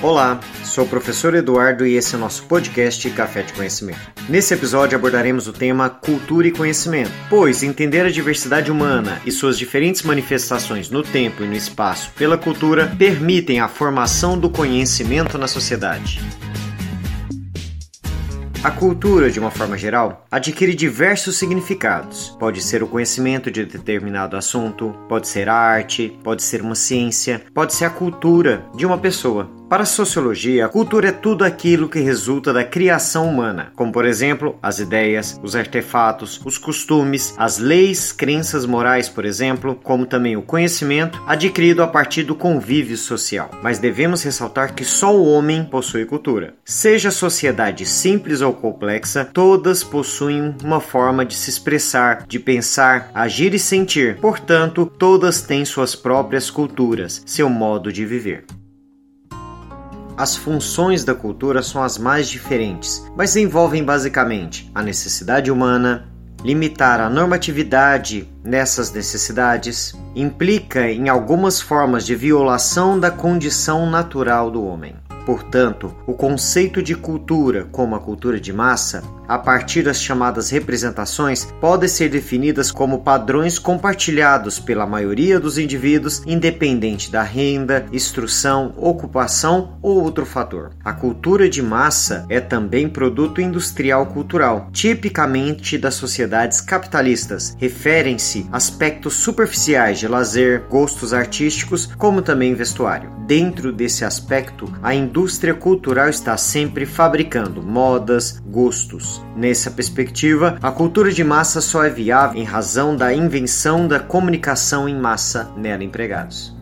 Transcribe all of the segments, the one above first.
Olá, sou o professor Eduardo e esse é o nosso podcast Café de Conhecimento. Nesse episódio abordaremos o tema cultura e conhecimento, pois entender a diversidade humana e suas diferentes manifestações no tempo e no espaço pela cultura permitem a formação do conhecimento na sociedade. A cultura, de uma forma geral, adquire diversos significados. Pode ser o conhecimento de determinado assunto, pode ser a arte, pode ser uma ciência, pode ser a cultura de uma pessoa. Para a sociologia, a cultura é tudo aquilo que resulta da criação humana, como por exemplo, as ideias, os artefatos, os costumes, as leis, crenças morais, por exemplo, como também o conhecimento adquirido a partir do convívio social. Mas devemos ressaltar que só o homem possui cultura. Seja a sociedade simples ou complexa, todas possuem uma forma de se expressar, de pensar, agir e sentir. Portanto, todas têm suas próprias culturas, seu modo de viver. As funções da cultura são as mais diferentes, mas envolvem basicamente a necessidade humana, limitar a normatividade nessas necessidades, implica em algumas formas de violação da condição natural do homem. Portanto, o conceito de cultura, como a cultura de massa, a partir das chamadas representações, podem ser definidas como padrões compartilhados pela maioria dos indivíduos, independente da renda, instrução, ocupação ou outro fator. A cultura de massa é também produto industrial cultural, tipicamente das sociedades capitalistas. Referem-se aspectos superficiais de lazer, gostos artísticos, como também vestuário. Dentro desse aspecto, a indústria cultural está sempre fabricando modas, gostos. Nessa perspectiva, a cultura de massa só é viável em razão da invenção da comunicação em massa nela empregados.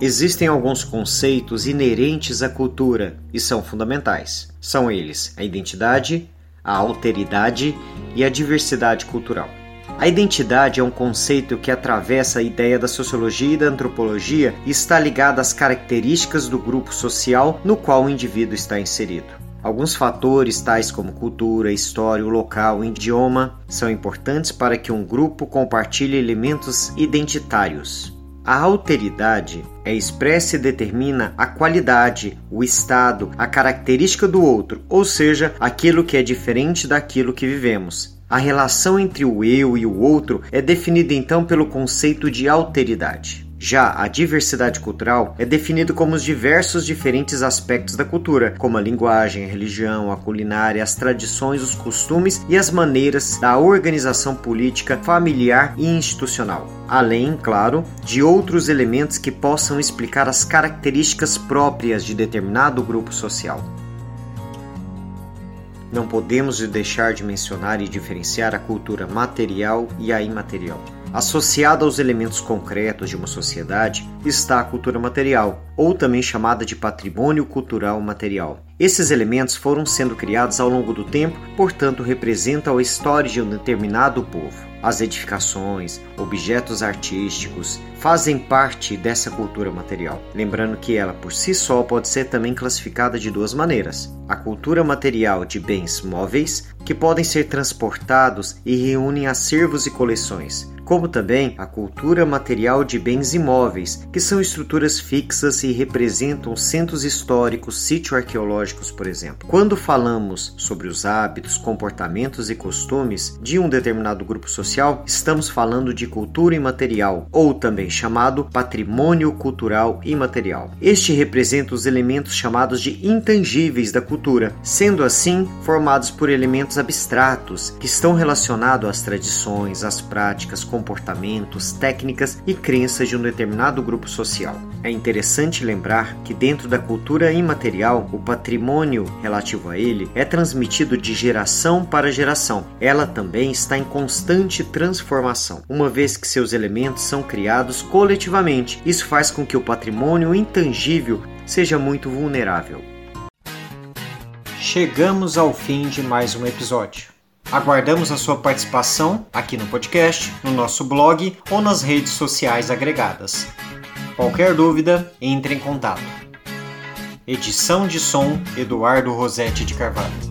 Existem alguns conceitos inerentes à cultura e são fundamentais. São eles a identidade, a alteridade e a diversidade cultural. A identidade é um conceito que atravessa a ideia da sociologia e da antropologia e está ligado às características do grupo social no qual o indivíduo está inserido. Alguns fatores, tais como cultura, história, o local, o idioma, são importantes para que um grupo compartilhe elementos identitários. A alteridade é expressa e determina a qualidade, o estado, a característica do outro, ou seja, aquilo que é diferente daquilo que vivemos. A relação entre o eu e o outro é definida então pelo conceito de alteridade. Já a diversidade cultural é definida como os diversos diferentes aspectos da cultura, como a linguagem, a religião, a culinária, as tradições, os costumes e as maneiras da organização política, familiar e institucional. Além, claro, de outros elementos que possam explicar as características próprias de determinado grupo social. Não podemos deixar de mencionar e diferenciar a cultura material e a imaterial. Associada aos elementos concretos de uma sociedade está a cultura material, ou também chamada de patrimônio cultural material. Esses elementos foram sendo criados ao longo do tempo, portanto, representam a história de um determinado povo. As edificações, objetos artísticos fazem parte dessa cultura material. Lembrando que ela por si só pode ser também classificada de duas maneiras: a cultura material de bens móveis, que podem ser transportados e reúnem acervos e coleções, como também a cultura material de bens imóveis, que são estruturas fixas e representam centros históricos, sítios arqueológicos, por exemplo. Quando falamos sobre os hábitos, comportamentos e costumes de um determinado grupo social, estamos falando de cultura imaterial, ou também chamado patrimônio cultural imaterial. Este representa os elementos chamados de intangíveis da cultura, sendo assim formados por elementos abstratos que estão relacionados às tradições, às práticas, comportamentos, técnicas e crenças de um determinado grupo social. É interessante lembrar que dentro da cultura imaterial, o patrimônio relativo a ele é transmitido de geração para geração. Ela também está em constante transformação, uma vez que seus elementos são criados coletivamente. Isso faz com que o patrimônio intangível seja muito vulnerável. Chegamos ao fim de mais um episódio. Aguardamos a sua participação aqui no podcast, no nosso blog ou nas redes sociais agregadas. Qualquer dúvida, entre em contato. Edição de som Eduardo Rosetti de Carvalho.